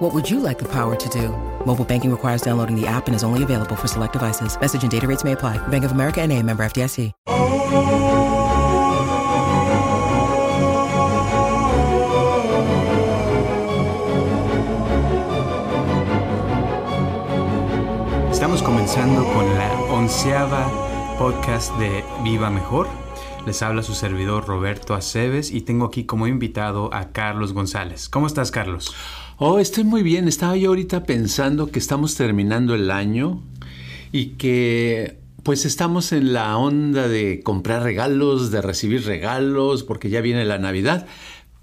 What would you like the power to do? Mobile banking requires downloading the app and is only available for select devices. Message and data rates may apply. Bank of America and a member FDIC. Estamos comenzando con la onceava podcast de Viva Mejor. Les habla su servidor Roberto Aceves y tengo aquí como invitado a Carlos González. ¿Cómo estás, Carlos? Oh, estoy muy bien. Estaba yo ahorita pensando que estamos terminando el año y que pues estamos en la onda de comprar regalos, de recibir regalos, porque ya viene la Navidad,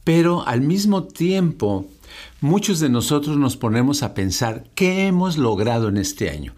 pero al mismo tiempo muchos de nosotros nos ponemos a pensar qué hemos logrado en este año,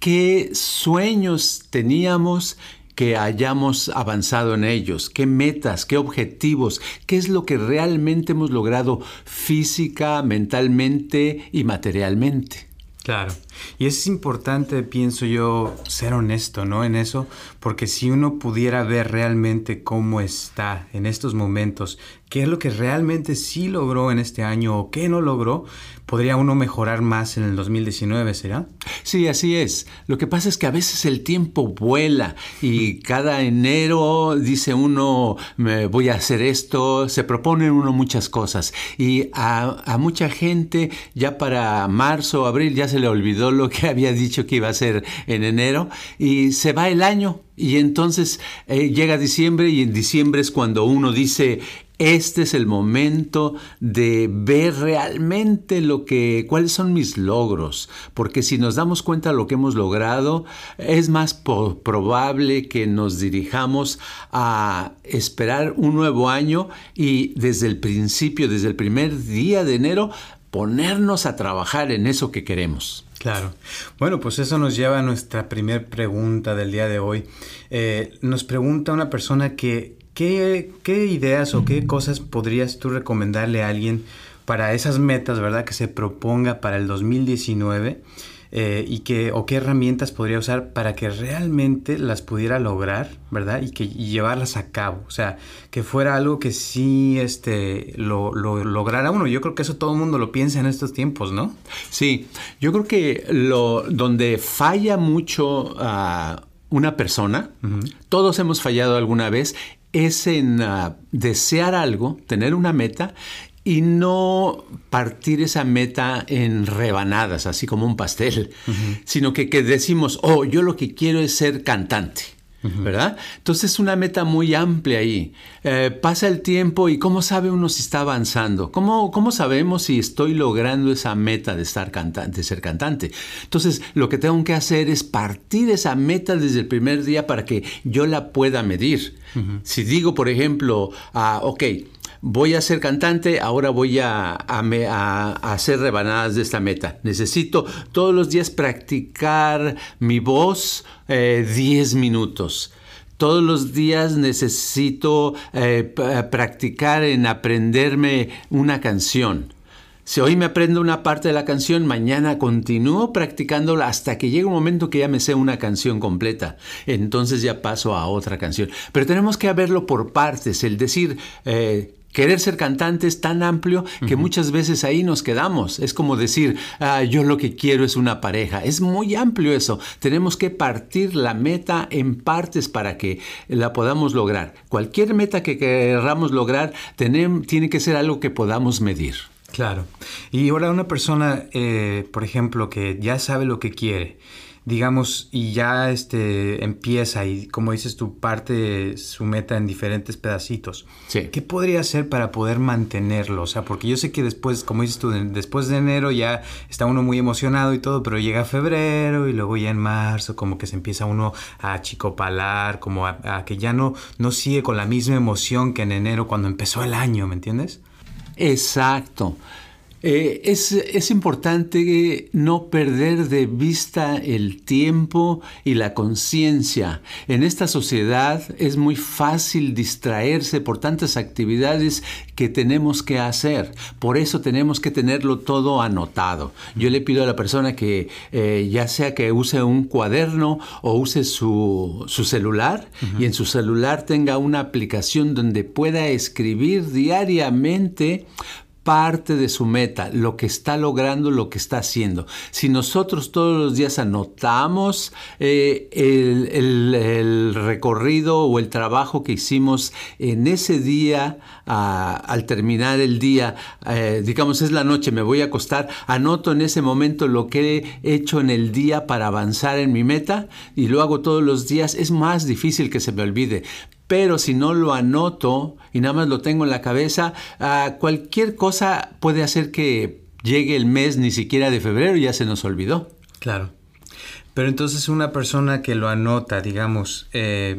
qué sueños teníamos que hayamos avanzado en ellos, qué metas, qué objetivos, qué es lo que realmente hemos logrado física, mentalmente y materialmente. Claro. Y es importante, pienso yo, ser honesto, ¿no? En eso, porque si uno pudiera ver realmente cómo está en estos momentos, qué es lo que realmente sí logró en este año o qué no logró, podría uno mejorar más en el 2019, ¿será? Sí, así es. Lo que pasa es que a veces el tiempo vuela y cada enero dice uno, me voy a hacer esto, se propone uno muchas cosas y a, a mucha gente ya para marzo o abril ya se le olvidó lo que había dicho que iba a hacer en enero y se va el año y entonces eh, llega diciembre y en diciembre es cuando uno dice este es el momento de ver realmente lo que cuáles son mis logros, porque si nos damos cuenta de lo que hemos logrado, es más probable que nos dirijamos a esperar un nuevo año y desde el principio, desde el primer día de enero, ponernos a trabajar en eso que queremos. Claro. Bueno, pues eso nos lleva a nuestra primera pregunta del día de hoy. Eh, nos pregunta una persona que, ¿qué, ¿qué ideas o qué cosas podrías tú recomendarle a alguien para esas metas, verdad, que se proponga para el 2019? Eh, y que, o qué herramientas podría usar para que realmente las pudiera lograr, ¿verdad? Y que llevarlas a cabo. O sea, que fuera algo que sí este, lo, lo, lograra uno. Yo creo que eso todo el mundo lo piensa en estos tiempos, ¿no? Sí, yo creo que lo, donde falla mucho a una persona, todos hemos fallado alguna vez, es en uh, desear algo, tener una meta y no partir esa meta en rebanadas, así como un pastel, sino que, que, decimos, oh, yo lo que quiero es ser cantante. ¿Verdad? Entonces es una meta muy amplia ahí. Eh, pasa el tiempo y ¿cómo sabe uno si está avanzando? ¿Cómo, ¿Cómo sabemos si estoy logrando esa meta de, estar cantante, de ser cantante? Entonces lo que tengo que hacer es partir esa meta desde el primer día para que yo la pueda medir. Si digo, por ejemplo, ah, ok, voy a ser cantante, ahora voy a, hacer rebanadas de esta meta. Necesito todos los días practicar mi voz 10 eh, minutos. Todos los días necesito eh, practicar en aprenderme una canción. Si hoy me aprendo una parte de la canción, mañana continúo practicándola hasta que llegue un momento que ya me sé una canción completa. Entonces ya paso a otra canción. Pero tenemos que verlo por partes, el decir, eh, Querer ser cantante es tan amplio que muchas veces ahí nos quedamos. Es como decir, ah, yo lo que quiero es una pareja. Es muy amplio eso. Tenemos que partir la meta en partes para que la podamos lograr. Cualquier meta que queramos lograr tiene que ser algo que podamos medir. Claro. Y ahora una persona, eh, por ejemplo, que ya sabe lo que quiere digamos, y ya este, empieza y como dices tú, parte su meta en diferentes pedacitos. Sí. ¿Qué podría hacer para poder mantenerlo? O sea, porque yo sé que después, como dices tú, después de enero ya está uno muy emocionado y todo, pero llega febrero y luego ya en marzo como que se empieza uno a achicopalar, como a, a que ya no, no sigue con la misma emoción que en enero cuando empezó el año, ¿me entiendes? Exacto. Eh, es, es, importante no perder de vista el tiempo y la conciencia. En esta sociedad es muy fácil distraerse por tantas actividades que tenemos que hacer. Por eso tenemos que tenerlo todo anotado. Yo le pido a la persona que eh, ya sea que use un cuaderno o use su, su celular y en su celular tenga una aplicación donde pueda escribir diariamente parte de su meta, lo que está logrando, lo que está haciendo. Si nosotros todos los días anotamos eh, el, recorrido o el trabajo que hicimos en ese día, al terminar el día, eh, digamos es la noche, me voy a acostar, anoto en ese momento lo que he hecho en el día para avanzar en mi meta y lo hago todos los días, es más difícil que se me olvide pero si no lo anoto y nada más lo tengo en la cabeza, ah, cualquier cosa puede hacer que llegue el mes ni siquiera de febrero y ya se nos olvidó. Claro. Pero entonces una persona que lo anota, digamos, eh,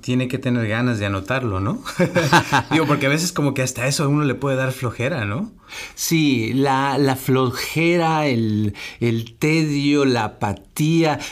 tiene que tener ganas de anotarlo, ¿no? Digo, porque a veces como que hasta eso a uno le puede dar flojera, ¿no? Sí, la, flojera, el, tedio, la apatía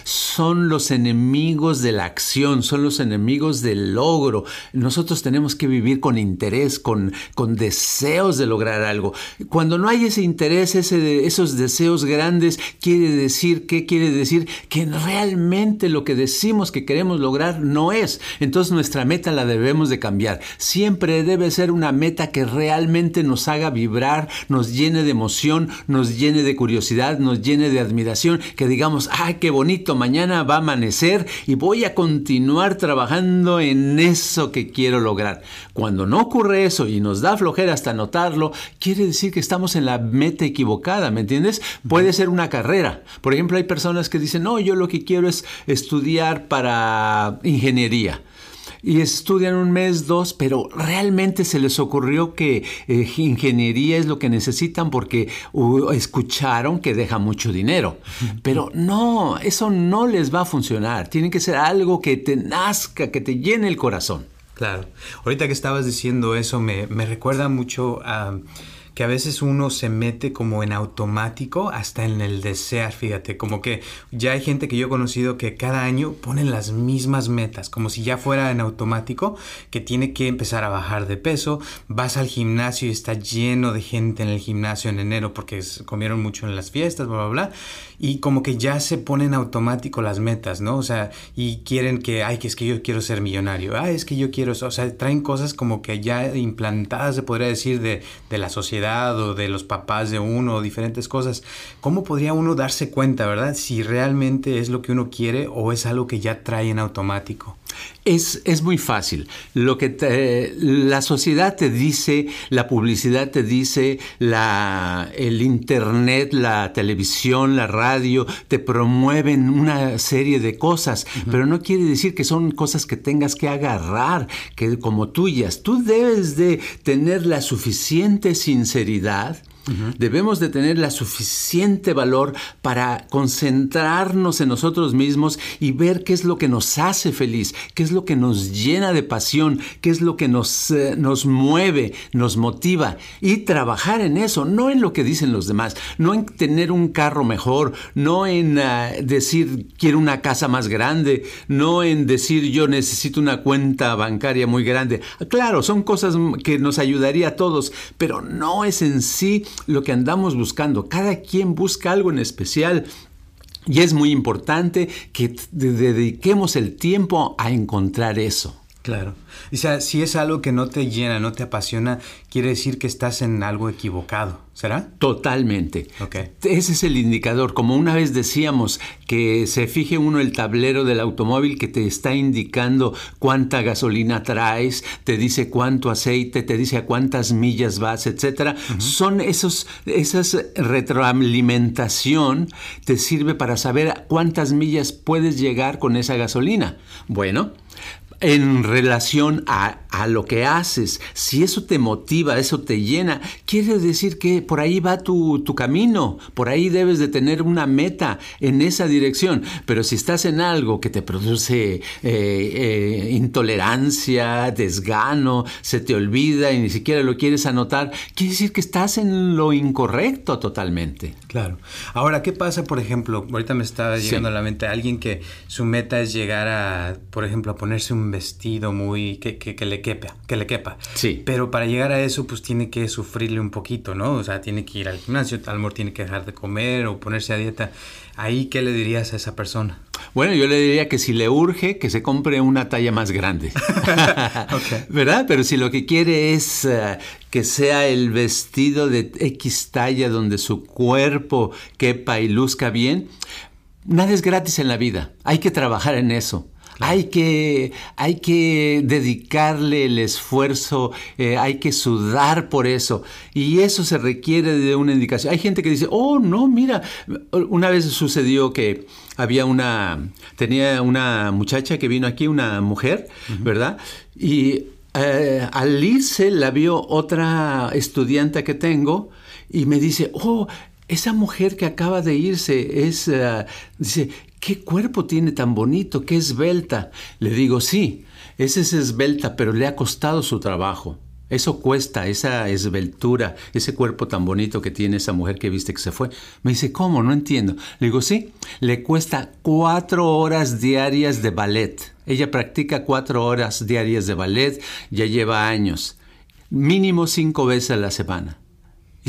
son los enemigos de la acción, son los enemigos del logro. Nosotros tenemos que vivir con interés, con, con deseos de lograr algo. Cuando no hay ese interés, ese, esos deseos grandes, quiere decir, ¿qué quiere decir? Que realmente lo que decimos que queremos lograr no es. Entonces nuestra meta la debemos de cambiar. Siempre debe ser una meta que realmente nos haga vibrar, nos llene de emoción, nos llene de curiosidad, nos llene de admiración, que digamos, ¡ay, qué bonito! Mañana va a amanecer y voy a continuar trabajando en eso que quiero lograr. Cuando no ocurre eso y nos da flojera hasta notarlo, quiere decir que estamos en la meta equivocada, ¿me entiendes? Puede ser una carrera. Por ejemplo, hay personas que dicen, no, yo lo que quiero es estudiar para ingeniería y estudian un mes, dos, pero realmente se les ocurrió que eh, ingeniería es lo que necesitan porque escucharon que deja mucho dinero. Pero no, eso no les va a funcionar. Tiene que ser algo que te nazca, que te llene el corazón. Claro. Ahorita que estabas diciendo eso, me, me recuerda mucho a que a veces uno se mete como en automático hasta en el desear, fíjate, como que ya hay gente que yo he conocido que cada año ponen las mismas metas, como si ya fuera en automático, que tiene que empezar a bajar de peso, vas al gimnasio y está lleno de gente en el gimnasio en enero porque comieron mucho en las fiestas, bla, bla, bla, y como que ya se ponen automático las metas, ¿no? O sea, y quieren que, ay, que es que yo quiero ser millonario, ay, es que yo quiero, o sea, traen cosas como que ya implantadas, se podría decir, de, de la sociedad o de los papás de uno diferentes cosas. ¿Cómo podría uno darse cuenta, verdad? Si realmente es lo que uno quiere o es algo que ya trae en automático. Es, es, muy fácil. Lo que la sociedad te dice, la publicidad te dice, la, el internet, la televisión, la radio, te promueven una serie de cosas, pero no quiere decir que son cosas que tengas que agarrar que como tuyas. Tú debes de tener la suficiente sinceridad sinceridad Debemos de tener la suficiente valor para concentrarnos en nosotros mismos y ver qué es lo que nos hace feliz, qué es lo que nos llena de pasión, qué es lo que nos, eh, nos mueve, nos motiva y trabajar en eso, no en lo que dicen los demás, no en tener un carro mejor, no en ah, decir quiero una casa más grande, no en decir yo necesito una cuenta bancaria muy grande. Claro, son cosas que nos ayudaría a todos, pero no es en sí lo que andamos buscando. Cada quien busca algo en especial. Y es muy importante que dediquemos el tiempo a encontrar eso. Claro. O sea, si es algo que no te llena, no te apasiona, quiere decir que estás en algo equivocado. ¿Será? Totalmente. Ese es el indicador. Como una vez decíamos, que se fije uno el tablero del automóvil que te está indicando cuánta gasolina traes, te dice cuánto aceite, te dice a cuántas millas vas, etcétera. Son esos, esas retroalimentación te sirve para saber cuántas millas puedes llegar con esa gasolina. Bueno, en relación a a lo que haces, si eso te motiva, eso te llena, quiere decir que por ahí va tu, camino, por ahí debes de tener una meta en esa dirección. Pero si estás en algo que te produce eh, eh, intolerancia, desgano, se te olvida y ni siquiera lo quieres anotar, quiere decir que estás en lo incorrecto totalmente. Claro. Ahora, ¿qué pasa, por ejemplo? Ahorita me está llegando a la mente alguien que su meta es llegar a, por ejemplo, a ponerse un vestido muy que, que, le quepa, que le quepa. Sí. Pero para llegar a eso, pues tiene que sufrirle un poquito, ¿no? O sea, tiene que ir al gimnasio, tal vez tiene que dejar de comer o ponerse a dieta. Ahí, ¿qué le dirías a esa persona? Bueno, yo le diría que si le urge, que se compre una talla más grande. ¿Verdad? Pero si lo que quiere es eh, que sea el vestido de X talla donde su cuerpo quepa y luzca bien, nada es gratis en la vida. Hay que trabajar en eso. Hay, que, hay que dedicarle el esfuerzo, eh, hay que sudar por eso. Y eso se requiere de una indicación. Hay gente que dice, oh, no, mira, una vez sucedió que había una, tenía una muchacha que vino aquí, una mujer, ¿verdad? Y eh, al irse la vio otra estudiante que tengo y me dice, oh, esa mujer que acaba de irse es, eh, dice, ¿qué cuerpo tiene tan bonito? ¿Qué esbelta? Le digo, sí, esa es esbelta, pero le ha costado su trabajo. Eso cuesta, esa esbeltura, ese cuerpo tan bonito que tiene esa mujer que viste que se fue. Me dice, ¿cómo? No entiendo. Le digo, sí, le cuesta cuatro horas diarias de ballet. Ella practica cuatro horas diarias de ballet, ya lleva años, mínimo cinco veces a la semana.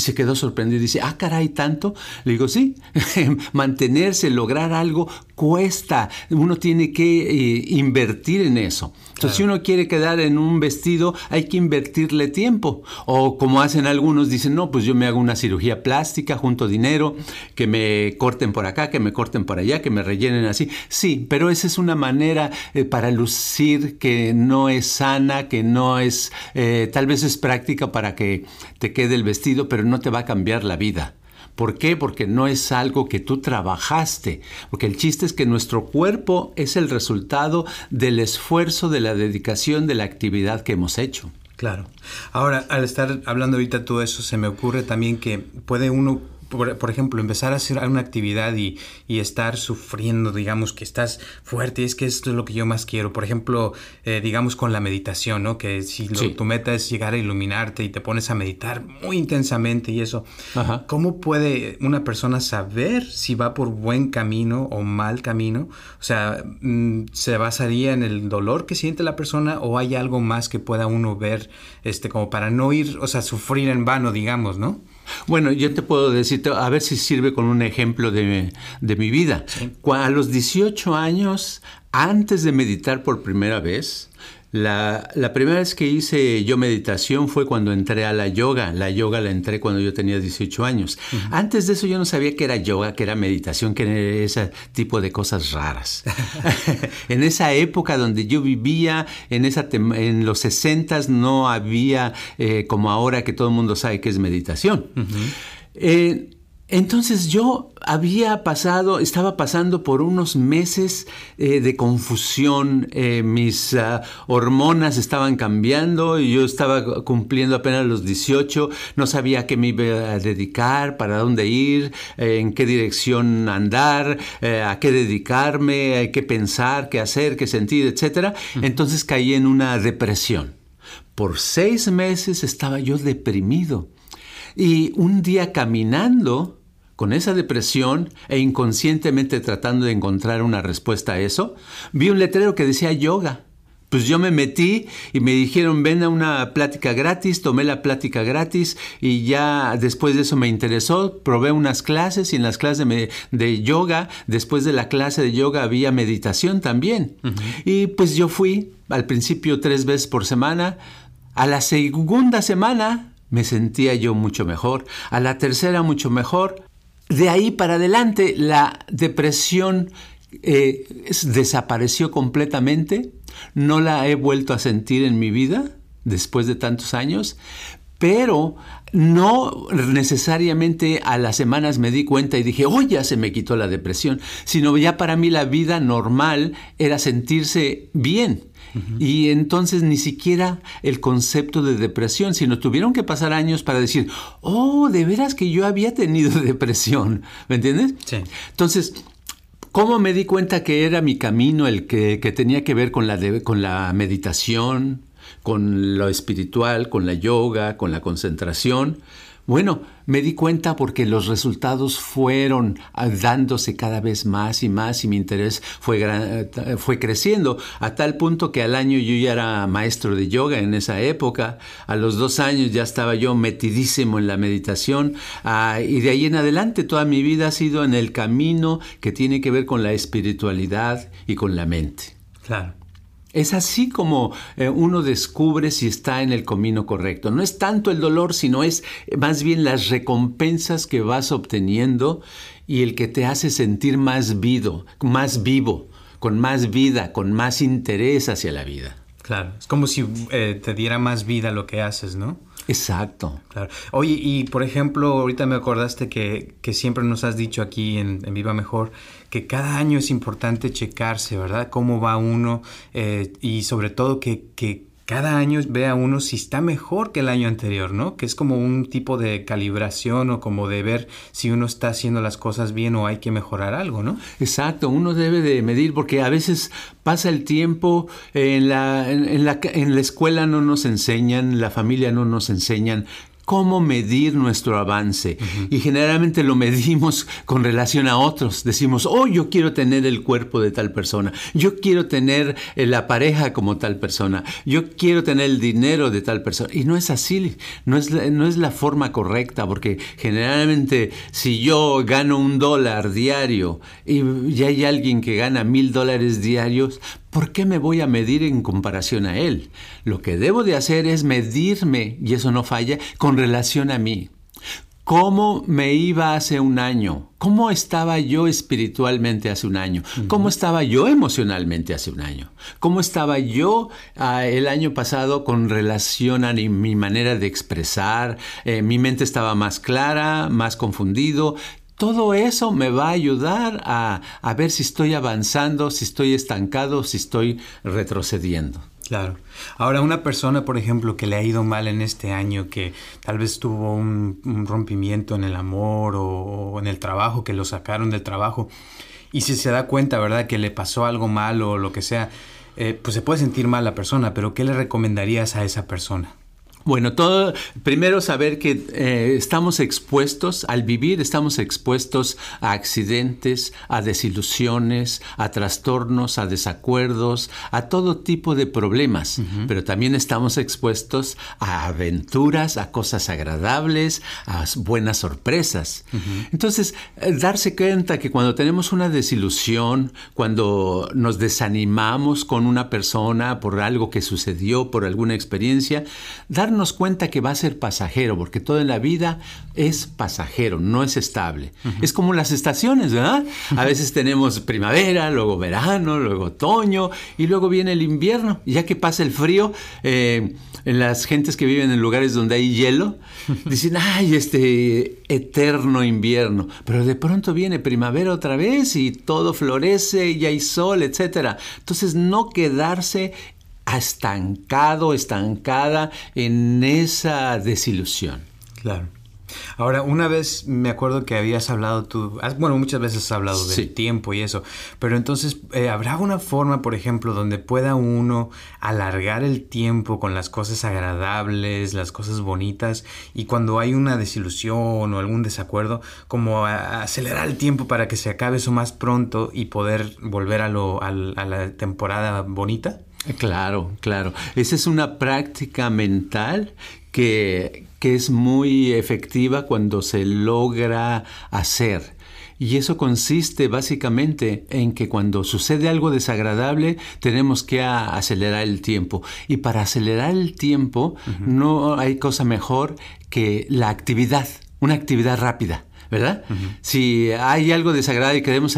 Se quedó sorprendido y dice, ah, caray, tanto. Le digo, sí, mantenerse, lograr algo cuesta. Uno tiene que eh, invertir en eso. Entonces, si uno quiere quedar en un vestido, hay que invertirle tiempo. O como hacen algunos, dicen, no, pues yo me hago una cirugía plástica, junto dinero, que me corten por acá, que me corten por allá, que me rellenen así. Sí, pero esa es una manera eh, para lucir que no es sana, que no es, eh, tal vez es práctica para que te quede el vestido, pero no te va a cambiar la vida. ¿Por qué? Porque no es algo que tú trabajaste. Porque el chiste es que nuestro cuerpo es el resultado del esfuerzo, de la dedicación, de la actividad que hemos hecho. Claro. Ahora, al estar hablando ahorita todo eso, se me ocurre también que puede uno por, ejemplo, empezar a hacer una actividad y, estar sufriendo, digamos, que estás fuerte, es que esto es lo que yo más quiero. Por ejemplo, eh, digamos con la meditación, ¿no? Que si tu meta es llegar a iluminarte y te pones a meditar muy intensamente y eso, ¿cómo puede una persona saber si va por buen camino o mal camino? O sea, mm, ¿se basaría en el dolor que siente la persona o hay algo más que pueda uno ver, este, como para no ir, o sea, sufrir en vano, digamos, ¿no? Bueno, yo te puedo decir, a ver si sirve con un ejemplo de, mi vida. A los 18 años, antes de meditar por primera vez, la, primera vez que hice yo meditación fue cuando entré a la yoga. La yoga la entré cuando yo tenía 18 años. Antes de eso yo no sabía que era yoga, que era meditación, que era ese tipo de cosas raras. en esa época donde yo vivía, en, esa en los 60 no había eh, como ahora que todo el mundo sabe que es meditación. Entonces yo había pasado, estaba pasando por unos meses eh, de confusión, eh, mis ah, hormonas estaban cambiando y yo estaba cumpliendo apenas los 18, no sabía a qué me iba a dedicar, para dónde ir, eh, en qué dirección andar, a qué dedicarme, qué pensar, qué hacer, qué sentir, etc. Entonces caí en una depresión. Por seis meses estaba yo deprimido. Y un día caminando, con esa depresión e inconscientemente tratando de encontrar una respuesta a eso, vi un letrero que decía yoga. Pues yo me metí y me dijeron, ven a una plática gratis, tomé la plática gratis y ya después de eso me interesó, probé unas clases y en las clases de, yoga, después de la clase de yoga había meditación también. Y pues yo fui al principio tres veces por semana, a la segunda semana me sentía yo mucho mejor, a la tercera mucho mejor, de ahí para adelante la depresión eh, desapareció completamente, no la he vuelto a sentir en mi vida después de tantos años, pero no necesariamente a las semanas me di cuenta y dije, oh, ya se me quitó la depresión, sino ya para mí la vida normal era sentirse bien. Y entonces ni siquiera el concepto de depresión, sino tuvieron que pasar años para decir, oh, de veras que yo había tenido depresión, ¿me entiendes? Sí. Entonces, ¿cómo me di cuenta que era mi camino el que, tenía que ver con la, con la meditación, con lo espiritual, con la yoga, con la concentración. Bueno, me di cuenta porque los resultados fueron ah, dándose cada vez más y más y mi interés fue, eh, fue creciendo a tal punto que al año yo ya era maestro de yoga en esa época, a los dos años ya estaba yo metidísimo en la meditación ah, y de ahí en adelante toda mi vida ha sido en el camino que tiene que ver con la espiritualidad y con la mente. Claro. Es así como eh, uno descubre si está en el camino correcto. No es tanto el dolor, sino es más bien las recompensas que vas obteniendo y el que te hace sentir más vivo, más vivo, con más vida, con más interés hacia la vida. Claro, es como si eh, te diera más vida lo que haces, ¿no? Exacto. Claro. Oye, y por ejemplo, ahorita me acordaste que, siempre nos has dicho aquí en, Viva Mejor que cada año es importante checarse, ¿verdad? Cómo va uno eh, y sobre todo que, que cada año vea uno si está mejor que el año anterior, ¿no? Que es como un tipo de calibración o como de ver si uno está haciendo las cosas bien o hay que mejorar algo, ¿no? Exacto, uno debe de medir porque a veces pasa el tiempo, en la, en la, en la escuela no nos enseñan, la familia no nos enseñan cómo medir nuestro avance. Y generalmente lo medimos con relación a otros. Decimos, oh, yo quiero tener el cuerpo de tal persona, yo quiero tener eh, la pareja como tal persona, yo quiero tener el dinero de tal persona. Y no es así, no es, no es la forma correcta, porque generalmente si yo gano un dólar diario y ya hay alguien que gana mil dólares diarios, ¿Por qué me voy a medir en comparación a Él? Lo que debo de hacer es medirme, y eso no falla, con relación a mí. ¿Cómo me iba hace un año? ¿Cómo estaba yo espiritualmente hace un año? ¿Cómo estaba yo emocionalmente hace un año? ¿Cómo estaba yo ah, el año pasado con relación a mi manera de expresar? Eh, mi mente estaba más clara, más confundido. Todo eso me va a ayudar a, ver si estoy avanzando, si estoy estancado, si estoy retrocediendo. Claro. Ahora, una persona, por ejemplo, que le ha ido mal en este año, que tal vez tuvo un, rompimiento en el amor o, en el trabajo, que lo sacaron del trabajo, y si se da cuenta, ¿verdad?, que le pasó algo mal o lo que sea, eh, pues se puede sentir mal la persona, pero ¿qué le recomendarías a esa persona? Bueno, todo, primero saber que eh, estamos expuestos, al vivir estamos expuestos a accidentes, a desilusiones, a trastornos, a desacuerdos, a todo tipo de problemas, pero también estamos expuestos a aventuras, a cosas agradables, a buenas sorpresas. Entonces, eh, darse cuenta que cuando tenemos una desilusión, cuando nos desanimamos con una persona por algo que sucedió, por alguna experiencia, dar darnos cuenta que va a ser pasajero, porque todo en la vida es pasajero, no es estable. Es como las estaciones, ¿verdad? A veces tenemos primavera, luego verano, luego otoño y luego viene el invierno. ya que pasa el frío, eh, las gentes que viven en lugares donde hay hielo dicen, ay, este eterno invierno. Pero de pronto viene primavera otra vez y todo florece y hay sol, etc. Entonces no quedarse estancado, estancada en esa desilusión. Claro. Ahora, una vez me acuerdo que habías hablado tú, bueno, muchas veces has hablado del tiempo y eso, pero entonces, eh, ¿habrá una forma, por ejemplo, donde pueda uno alargar el tiempo con las cosas agradables, las cosas bonitas, y cuando hay una desilusión o algún desacuerdo, como acelerar el tiempo para que se acabe eso más pronto y poder volver a, lo, a la temporada bonita? Claro, claro. Esa es una práctica mental que, es muy efectiva cuando se logra hacer. Y eso consiste básicamente en que cuando sucede algo desagradable tenemos que acelerar el tiempo. Y para acelerar el tiempo no hay cosa mejor que la actividad, una actividad rápida. ¿Verdad? Si hay algo desagradable y queremos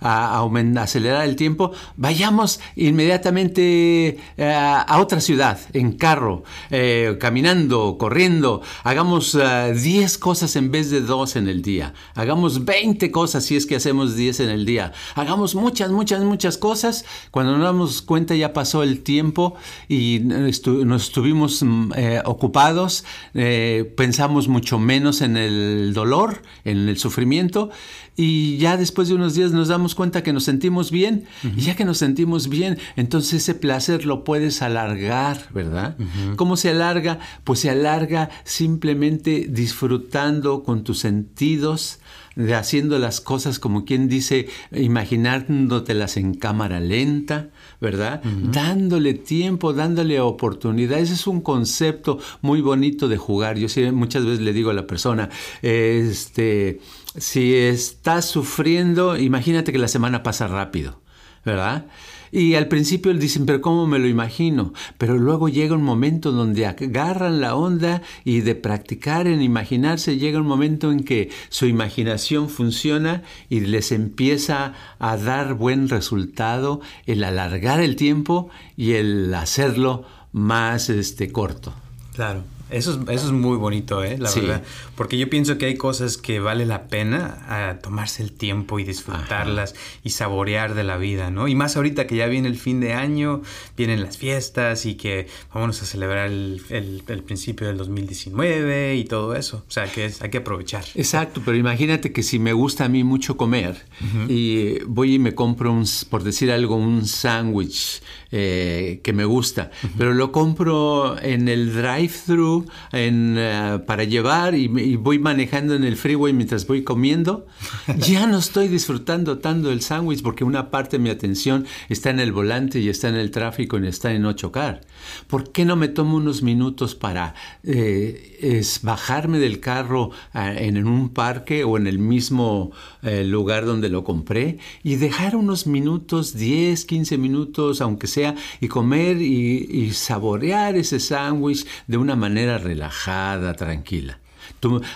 acelerar el tiempo, vayamos inmediatamente eh, a otra ciudad, en carro, eh, caminando, corriendo. Hagamos 10 eh, cosas en vez de 2 en el día. Hagamos 20 cosas si es que hacemos 10 en el día. Hagamos muchas, muchas, muchas cosas. Cuando nos damos cuenta ya pasó el tiempo y nos estuvimos mm, ocupados, pensamos mucho menos en el dolor, el sufrimiento y ya después de unos días nos damos cuenta que nos sentimos bien y ya que nos sentimos bien, entonces ese placer lo puedes alargar, ¿verdad? ¿Cómo se alarga? Pues se alarga simplemente disfrutando con tus sentidos, de haciendo las cosas como quien dice, imaginándotelas en cámara lenta, ¿verdad? Dándole tiempo, dándole oportunidad. Ese es un concepto muy bonito de jugar. Yo muchas veces le digo a la persona, este, si estás sufriendo, imagínate que la semana pasa rápido, ¿verdad? Y al principio dicen, pero ¿cómo me lo imagino? Pero luego llega un momento donde agarran la onda y de practicar en imaginarse llega un momento en que su imaginación funciona y les empieza a dar buen resultado el alargar el tiempo y el hacerlo más este, corto. Claro. Eso es, eso es muy bonito, ¿eh? la verdad. Porque yo pienso que hay cosas que vale la pena a ah, tomarse el tiempo y disfrutarlas y saborear de la vida, ¿no? Y más ahorita que ya viene el fin de año, vienen las fiestas y que vamos a celebrar el, el, principio del 2019 y todo eso. O sea, que hay que aprovechar. Exacto, pero imagínate que si me gusta a mí mucho comer y voy y me compro, un, por decir algo, un sándwich eh, que me gusta, pero lo compro en el drive-thru eh, para llevar y, voy manejando en el freeway mientras voy comiendo, ya no estoy disfrutando tanto del sándwich porque una parte de mi atención está en el volante y está en el tráfico y está en no chocar. ¿Por qué no me tomo unos minutos para eh, bajarme del carro en, un parque o en el mismo lugar donde lo compré y dejar unos minutos, 10, 15 minutos, aunque sea y comer y, saborear ese sándwich de una manera relajada, tranquila.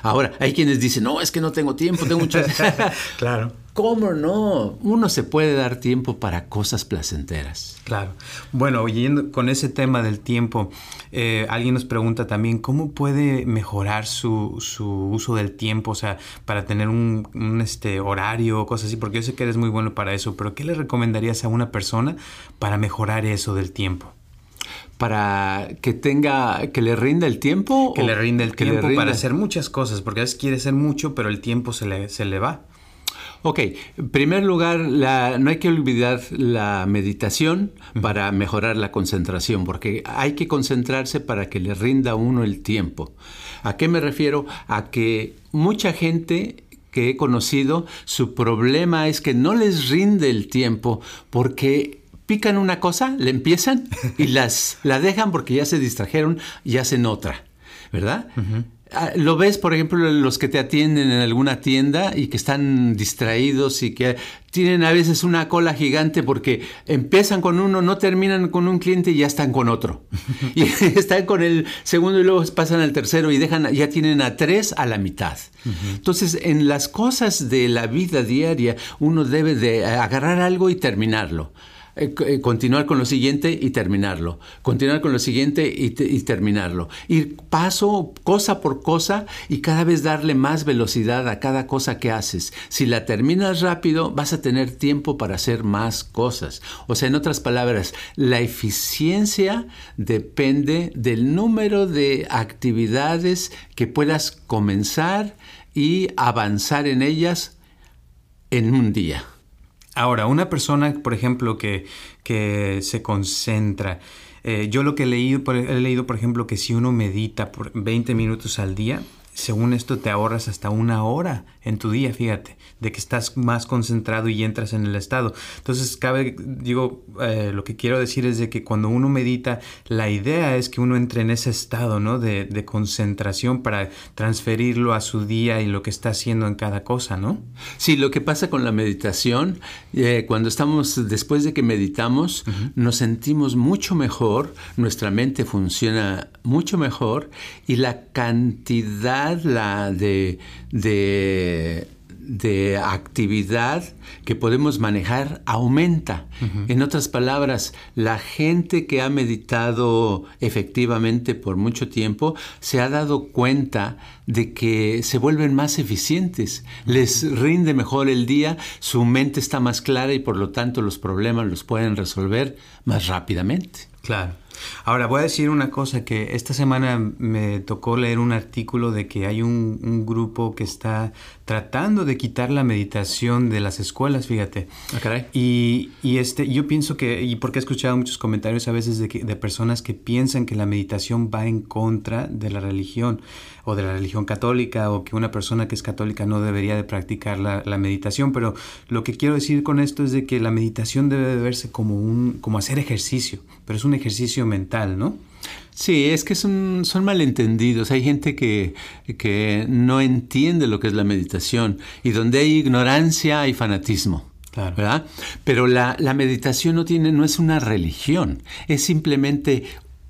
ahora, hay quienes dicen, no, es que no tengo tiempo, tengo mucho... claro. ¿Cómo no? Uno se puede dar tiempo para cosas placenteras. Claro. Bueno, oyendo con ese tema del tiempo, eh, alguien nos pregunta también cómo puede mejorar su, uso del tiempo, o sea, para tener un, este, horario o cosas así, porque yo sé que eres muy bueno para eso, pero ¿qué le recomendarías a una persona para mejorar eso del tiempo? Para que tenga, que le rinda el tiempo. Que le rinda el tiempo para hacer muchas cosas, porque a veces quiere hacer mucho, pero el tiempo se le, se le va. Ok, en primer lugar, no hay que olvidar la meditación para mejorar la concentración, porque hay que concentrarse para que le rinda a uno el tiempo. ¿A qué me refiero? A que mucha gente que he conocido, su problema es que no les rinde el tiempo porque pican una cosa, le empiezan y las, la dejan porque ya se distrajeron y hacen otra, ¿verdad? Ah, lo ves, por ejemplo, los que te atienden en alguna tienda y que están distraídos y que tienen a veces una cola gigante porque empiezan con uno, no terminan con un cliente y ya están con otro. y están con el segundo y luego pasan al tercero y dejan, ya tienen a tres a la mitad. Entonces, en las cosas de la vida diaria, uno debe de agarrar algo y terminarlo. Eh, eh, continuar con lo siguiente y terminarlo, continuar con lo siguiente y, terminarlo. Ir paso, cosa por cosa y cada vez darle más velocidad a cada cosa que haces. Si la terminas rápido, vas a tener tiempo para hacer más cosas. O sea, en otras palabras, la eficiencia depende del número de actividades que puedas comenzar y avanzar en ellas en un día. Ahora, una persona, por ejemplo, que, que se concentra, eh, yo lo que he leído, he leído, por ejemplo, que si uno medita por 20 minutos al día, según esto te ahorras hasta una hora en tu día, fíjate, de que estás más concentrado y entras en el estado. Entonces, cabe, digo, eh, lo que quiero decir es de que cuando uno medita, la idea es que uno entre en ese estado, ¿no? De, concentración para transferirlo a su día y lo que está haciendo en cada cosa, ¿no? Sí, lo que pasa con la meditación, eh, cuando estamos, después de que meditamos, nos sentimos mucho mejor, nuestra mente funciona mucho mejor y la cantidad cantidad la de, de, de actividad que podemos manejar aumenta. En otras palabras, la gente que ha meditado efectivamente por mucho tiempo se ha dado cuenta de que se vuelven más eficientes, les rinde mejor el día, su mente está más clara y por lo tanto los problemas los pueden resolver más rápidamente. Claro. Ahora voy a decir una cosa que esta semana me tocó leer un artículo de que hay un, un grupo que está tratando de quitar la meditación de las escuelas, fíjate. Ah, caray. Y, y, este, yo pienso que, y porque he escuchado muchos comentarios a veces de, que, de personas que piensan que la meditación va en contra de la religión o de la religión católica o que una persona que es católica no debería de practicar la, la meditación, pero lo que quiero decir con esto es de que la meditación debe de verse como, un, como hacer ejercicio, pero es un ejercicio mental, ¿no? Sí, es que son, son malentendidos. Hay gente que, que no entiende lo que es la meditación y donde hay ignorancia hay fanatismo. Claro. ¿verdad? Pero la, la, meditación no, tiene, no es una religión, es simplemente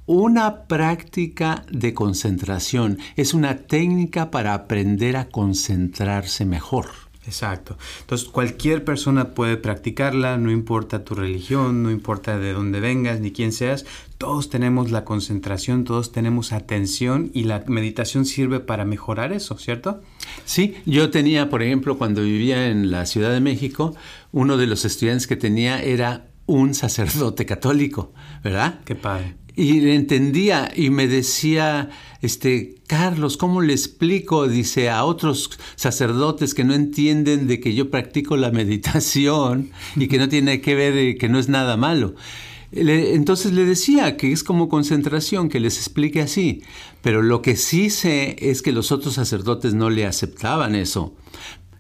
una práctica de concentración, es una técnica para aprender a concentrarse mejor. Exacto. Entonces cualquier persona puede practicarla, no importa tu religión, no importa de dónde vengas ni quién seas, todos tenemos la concentración, todos tenemos atención y la meditación sirve para mejorar eso, ¿cierto? Sí, yo tenía, por ejemplo, cuando vivía en la Ciudad de México, uno de los estudiantes que tenía era un sacerdote católico, ¿verdad? Qué padre. Y le entendía y me decía, este, Carlos, ¿cómo le explico? Dice a otros sacerdotes que no entienden de que yo practico la meditación y que no tiene que ver, que no es nada malo. Entonces le decía que es como concentración, que les explique así. Pero lo que sí sé es que los otros sacerdotes no le aceptaban eso.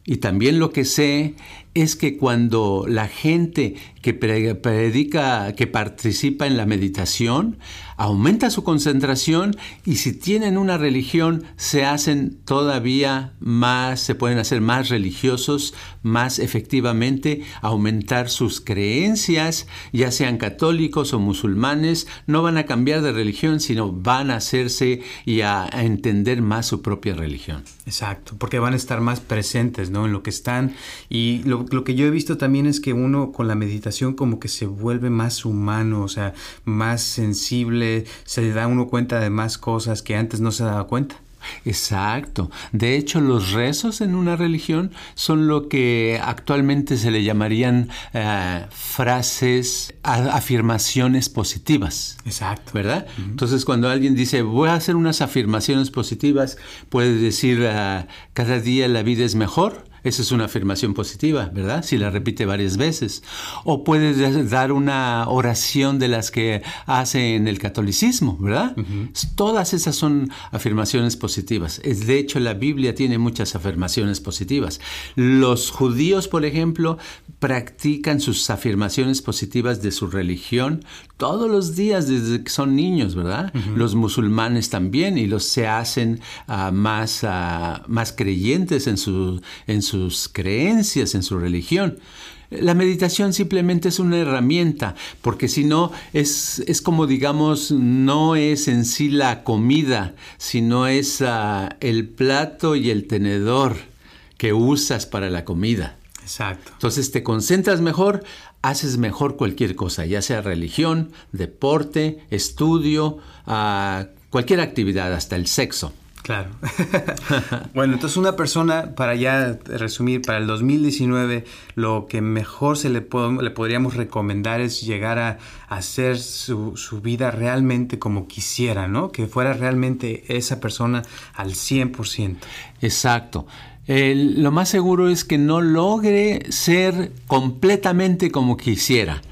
Y también lo que sé es que cuando la gente que predica, que participa en la meditación, aumenta su concentración y si tienen una religión se hacen todavía más, se pueden hacer más religiosos, más efectivamente, aumentar sus creencias, ya sean católicos o musulmanes, no van a cambiar de religión, sino van a hacerse y a, entender más su propia religión. Exacto, porque van a estar más presentes ¿no? en lo que están y lo, lo que yo he visto también es que uno con la meditación como que se vuelve más humano, o sea, más sensible, se da uno cuenta de más cosas que antes no se daba cuenta. Exacto. De hecho, los rezos en una religión son lo que actualmente se le llamarían eh, frases, afirmaciones positivas. Exacto. ¿Verdad? Uh -huh. Entonces, cuando alguien dice, voy a hacer unas afirmaciones positivas, puede decir, uh, cada día la vida es mejor. Esa es una afirmación positiva, ¿verdad? Si la repite varias veces. O puedes dar una oración de las que hace en el catolicismo, ¿verdad? Uh -huh. Todas esas son afirmaciones positivas. De hecho, la Biblia tiene muchas afirmaciones positivas. Los judíos, por ejemplo, practican sus afirmaciones positivas de su religión todos los días desde que son niños, ¿verdad? Uh -huh. Los musulmanes también y los se hacen uh, más, uh, más creyentes en su, en su sus creencias, en su religión. La meditación simplemente es una herramienta, porque si no, es, es, como digamos, no es en sí la comida, sino es uh, el plato y el tenedor que usas para la comida. Exacto. Entonces te concentras mejor, haces mejor cualquier cosa, ya sea religión, deporte, estudio, uh, cualquier actividad, hasta el sexo. Claro. bueno, entonces una persona, para ya resumir, para el 2019, lo que mejor se le, pod le podríamos recomendar es llegar a, a hacer su, su, vida realmente como quisiera, ¿no? Que fuera realmente esa persona al 100%. Exacto. El, lo más seguro es que no logre ser completamente como quisiera.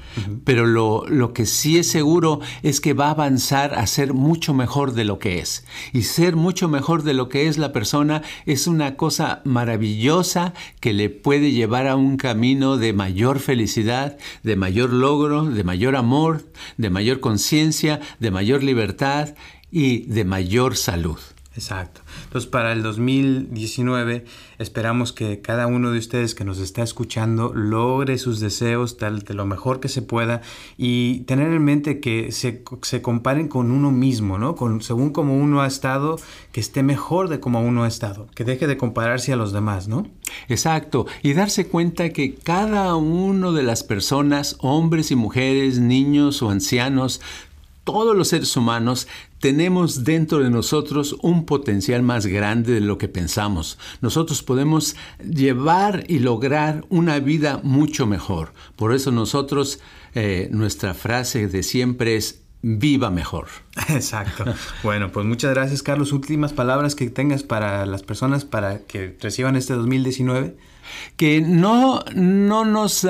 Pero lo, lo, que sí es seguro es que va a avanzar a ser mucho mejor de lo que es. Y ser mucho mejor de lo que es la persona es una cosa maravillosa que le puede llevar a un camino de mayor felicidad, de mayor logro, de mayor amor, de mayor conciencia, de mayor libertad y de mayor salud. Exacto. Entonces, para el 2019 esperamos que cada uno de ustedes que nos está escuchando logre sus deseos tal de lo mejor que se pueda y tener en mente que se, se comparen con uno mismo, ¿no? Con, según como uno ha estado, que esté mejor de como uno ha estado, que deje de compararse a los demás, ¿no? Exacto. Y darse cuenta que cada uno de las personas, hombres y mujeres, niños o ancianos, todos los seres humanos tenemos dentro de nosotros un potencial más grande de lo que pensamos. Nosotros podemos llevar y lograr una vida mucho mejor. Por eso nosotros, eh, nuestra frase de siempre es viva mejor. Exacto. Bueno, pues muchas gracias Carlos. Últimas palabras que tengas para las personas para que reciban este 2019 que no, no nos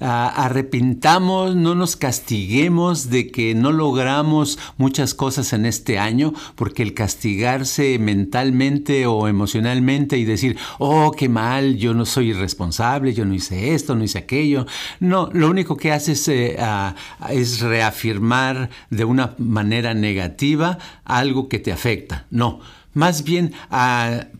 arrepintamos, no nos castiguemos de que no logramos muchas cosas en este año, porque el castigarse mentalmente o emocionalmente y decir, oh, qué mal, yo no soy irresponsable, yo no hice esto, no hice aquello, no, lo único que hace es, eh, es reafirmar de una manera negativa algo que te afecta. No más bien,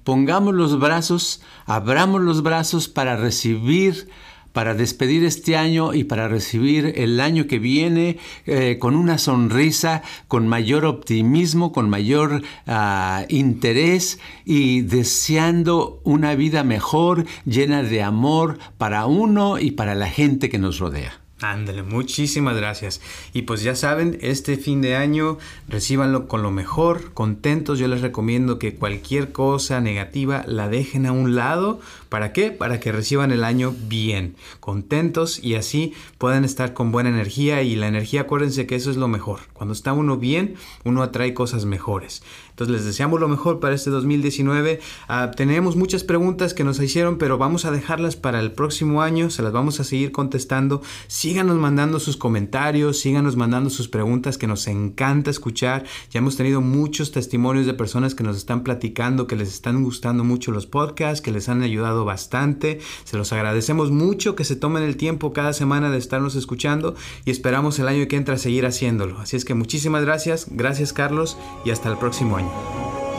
pongamos los brazos, abramos los brazos para recibir para despedir este año y para recibir el año que viene eh, con una sonrisa, con mayor optimismo, con mayor ah, interés y deseando una vida mejor, llena de amor para uno y para la gente que nos rodea. Ándale, muchísimas gracias. Y pues ya saben, este fin de año recíbanlo con lo mejor, contentos. Yo les recomiendo que cualquier cosa negativa la dejen a un lado. ¿Para qué? Para que reciban el año bien, contentos y así puedan estar con buena energía. Y la energía, acuérdense que eso es lo mejor. Cuando está uno bien, uno atrae cosas mejores. Entonces les deseamos lo mejor para este 2019. Ah, tenemos muchas preguntas que nos hicieron, pero vamos a dejarlas para el próximo año. Se las vamos a seguir contestando. Síganos mandando sus comentarios, síganos mandando sus preguntas que nos encanta escuchar. Ya hemos tenido muchos testimonios de personas que nos están platicando, que les están gustando mucho los podcasts, que les han ayudado bastante. Se los agradecemos mucho que se tomen el tiempo cada semana de estarnos escuchando y esperamos el año que entra seguir haciéndolo. Así es que muchísimas gracias. Gracias Carlos y hasta el próximo año.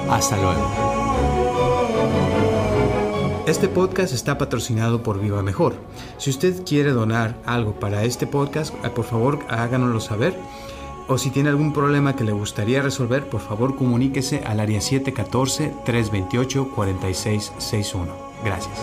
Hasta luego. Este podcast está patrocinado por Viva Mejor. Si usted quiere donar algo para este podcast, eh, por favor háganoslo saber. O si tiene algún problema que le gustaría resolver, por favor comuníquese al área 714-328-4661. Gracias.